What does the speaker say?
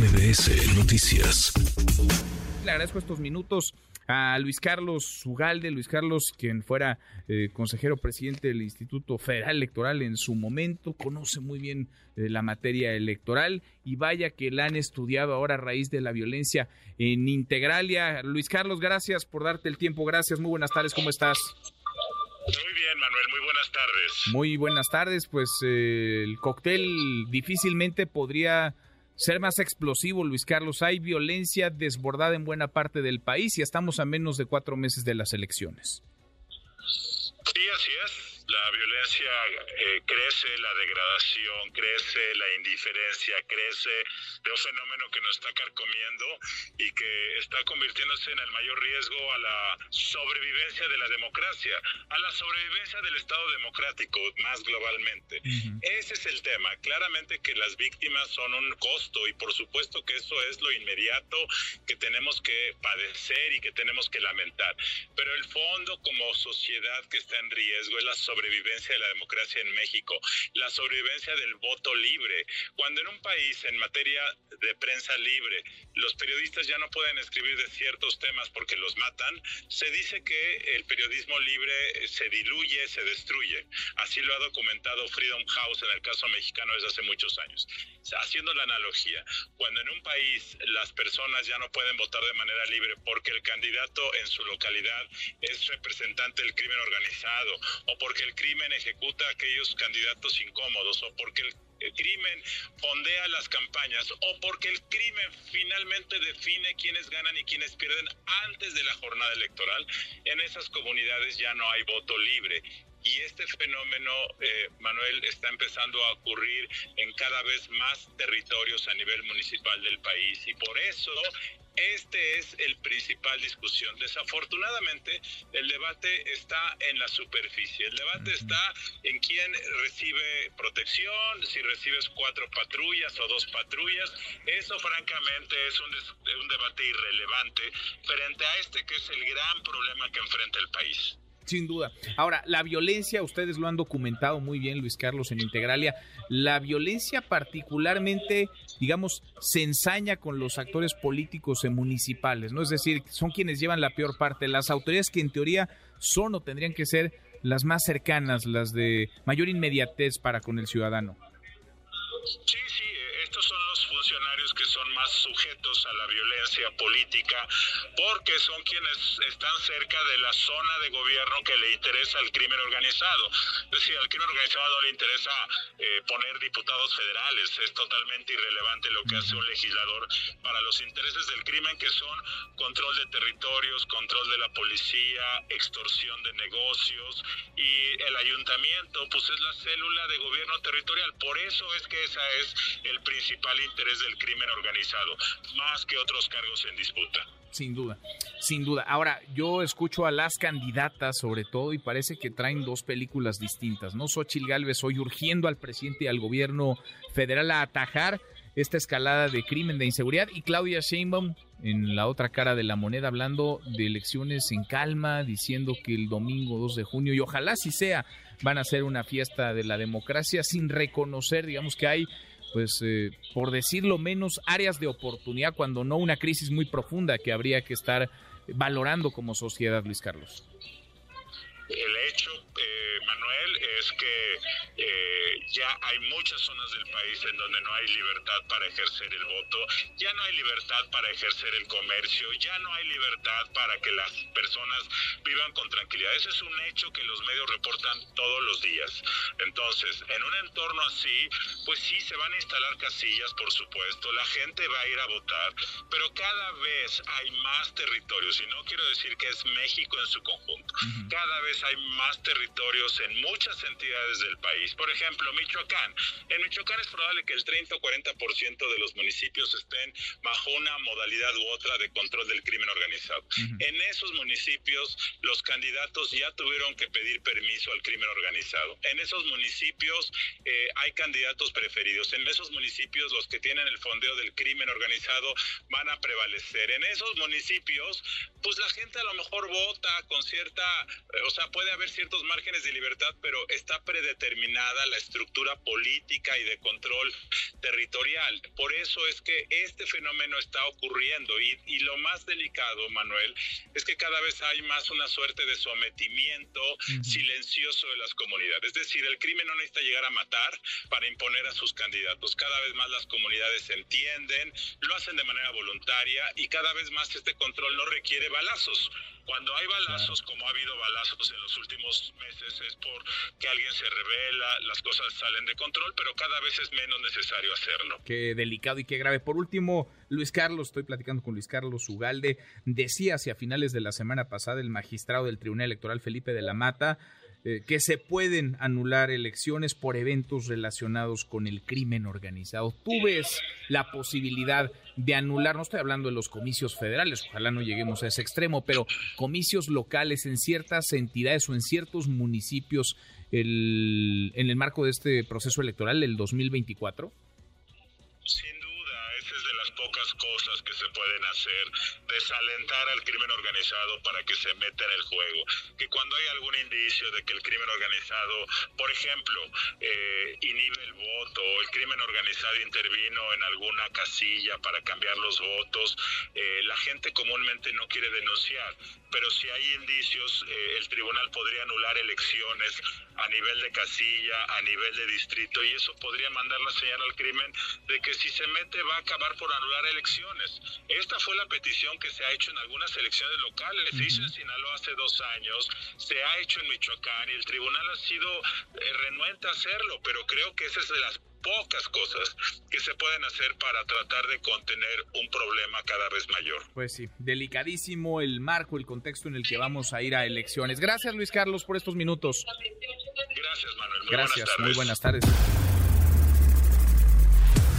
MBS Noticias. Le agradezco estos minutos a Luis Carlos Ugalde, Luis Carlos, quien fuera eh, consejero presidente del Instituto Federal Electoral en su momento, conoce muy bien eh, la materia electoral y vaya que la han estudiado ahora a raíz de la violencia en Integralia. Luis Carlos, gracias por darte el tiempo, gracias, muy buenas tardes, ¿cómo estás? Muy bien, Manuel, muy buenas tardes. Muy buenas tardes, pues eh, el cóctel difícilmente podría ser más explosivo, Luis Carlos. Hay violencia desbordada en buena parte del país y estamos a menos de cuatro meses de las elecciones. Sí, así es la violencia eh, crece, la degradación crece, la indiferencia crece, de un fenómeno que nos está carcomiendo y que está convirtiéndose en el mayor riesgo a la sobrevivencia de la democracia, a la sobrevivencia del Estado democrático más globalmente. Ese es el tema. Claramente que las víctimas son un costo y por supuesto que eso es lo inmediato que tenemos que padecer y que tenemos que lamentar. Pero el fondo como sociedad que está en riesgo es la sobrevivencia de la democracia en México, la sobrevivencia del voto libre. Cuando en un país en materia de prensa libre los periodistas ya no pueden escribir de ciertos temas porque los matan, se dice que el periodismo libre se diluye, se destruye. Así lo ha documentado Freedom House en el caso mexicano desde hace muchos años. haciendo la analogía, cuando en un país las personas ya no pueden votar de manera libre porque el candidato en su localidad es representante del crimen organizado o porque el crimen ejecuta a aquellos candidatos incómodos o porque el el crimen fondea las campañas o porque el crimen finalmente define quiénes ganan y quiénes pierden antes de la jornada electoral, en esas comunidades ya no hay voto libre. Y este fenómeno, eh, Manuel, está empezando a ocurrir en cada vez más territorios a nivel municipal del país. Y por eso este es el principal discusión. Desafortunadamente, el debate está en la superficie. El debate está en quién recibe protección, si recibes cuatro patrullas o dos patrullas. Eso, francamente, es un, un debate irrelevante frente a este que es el gran problema que enfrenta el país. Sin duda. Ahora, la violencia, ustedes lo han documentado muy bien, Luis Carlos, en Integralia. La violencia particularmente, digamos, se ensaña con los actores políticos y municipales, ¿no? Es decir, son quienes llevan la peor parte. Las autoridades que en teoría son o tendrían que ser las más cercanas, las de mayor inmediatez para con el ciudadano. Sí, sí, estos son funcionarios que son más sujetos a la violencia política porque son quienes están cerca de la zona de gobierno que le interesa al crimen organizado. Es decir, al crimen organizado le interesa eh, poner diputados federales, es totalmente irrelevante lo que hace un legislador para los intereses del crimen que son control de territorios, control de la policía, extorsión de negocios y el ayuntamiento pues es la célula de gobierno territorial. Por eso es que esa es el principal interés del crimen organizado, más que otros cargos en disputa. Sin duda, sin duda. Ahora, yo escucho a las candidatas sobre todo y parece que traen dos películas distintas, ¿no? Xochil Gálvez hoy urgiendo al presidente y al gobierno federal a atajar esta escalada de crimen, de inseguridad, y Claudia Sheinbaum en la otra cara de la moneda hablando de elecciones en calma, diciendo que el domingo 2 de junio, y ojalá si sea, van a ser una fiesta de la democracia sin reconocer, digamos, que hay pues, eh, por decirlo menos, áreas de oportunidad, cuando no una crisis muy profunda que habría que estar valorando como sociedad, Luis Carlos. Hecho, eh, Manuel, es que eh, ya hay muchas zonas del país en donde no hay libertad para ejercer el voto, ya no hay libertad para ejercer el comercio, ya no hay libertad para que las personas vivan con tranquilidad. Ese es un hecho que los medios reportan todos los días. Entonces, en un entorno así, pues sí se van a instalar casillas, por supuesto, la gente va a ir a votar, pero cada vez hay más territorios, y no quiero decir que es México en su conjunto, cada vez hay más territorios en muchas entidades del país. Por ejemplo, Michoacán. En Michoacán es probable que el 30 o 40% de los municipios estén bajo una modalidad u otra de control del crimen organizado. En esos municipios los candidatos ya tuvieron que pedir permiso al crimen organizado. En esos municipios eh, hay candidatos preferidos. En esos municipios los que tienen el fondeo del crimen organizado van a prevalecer. En esos municipios, pues la gente a lo mejor vota con cierta, eh, o sea, puede haber ciertos márgenes de libertad, pero está predeterminada la estructura política y de control territorial. Por eso es que este fenómeno está ocurriendo y, y lo más delicado, Manuel, es que cada vez hay más una suerte de sometimiento silencioso de las comunidades. Es decir, el crimen no necesita llegar a matar para imponer a sus candidatos. Cada vez más las comunidades entienden, lo hacen de manera voluntaria y cada vez más este control no requiere balazos. Cuando hay balazos, como ha habido balazos en los últimos meses, es porque alguien se revela, las cosas salen de control, pero cada vez es menos necesario hacerlo. Qué delicado y qué grave. Por último, Luis Carlos, estoy platicando con Luis Carlos Ugalde, decía hacia finales de la semana pasada el magistrado del Tribunal Electoral Felipe de la Mata eh, que se pueden anular elecciones por eventos relacionados con el crimen organizado. ¿Tú ves la posibilidad de anular, no estoy hablando de los comicios federales, ojalá no lleguemos a ese extremo, pero comicios locales en ciertas entidades o en ciertos municipios en el marco de este proceso electoral del 2024? Pocas cosas que se pueden hacer, desalentar al crimen organizado para que se meta en el juego. Que cuando hay algún indicio de que el crimen organizado, por ejemplo, eh, inhibe el voto, o el crimen organizado intervino en alguna casilla para cambiar los votos, eh, la gente comúnmente no quiere denunciar. Pero si hay indicios, eh, el tribunal podría anular elecciones a nivel de casilla, a nivel de distrito, y eso podría mandar la señal al crimen de que si se mete va a acabar por anular elecciones. Esta fue la petición que se ha hecho en algunas elecciones locales. Se hizo en Sinaloa hace dos años, se ha hecho en Michoacán y el tribunal ha sido eh, renuente a hacerlo, pero creo que esa es de las pocas cosas que se pueden hacer para tratar de contener un problema cada vez mayor. Pues sí, delicadísimo el marco, el contexto en el que vamos a ir a elecciones. Gracias Luis Carlos por estos minutos. Gracias Manuel. Muy Gracias, buenas muy buenas tardes.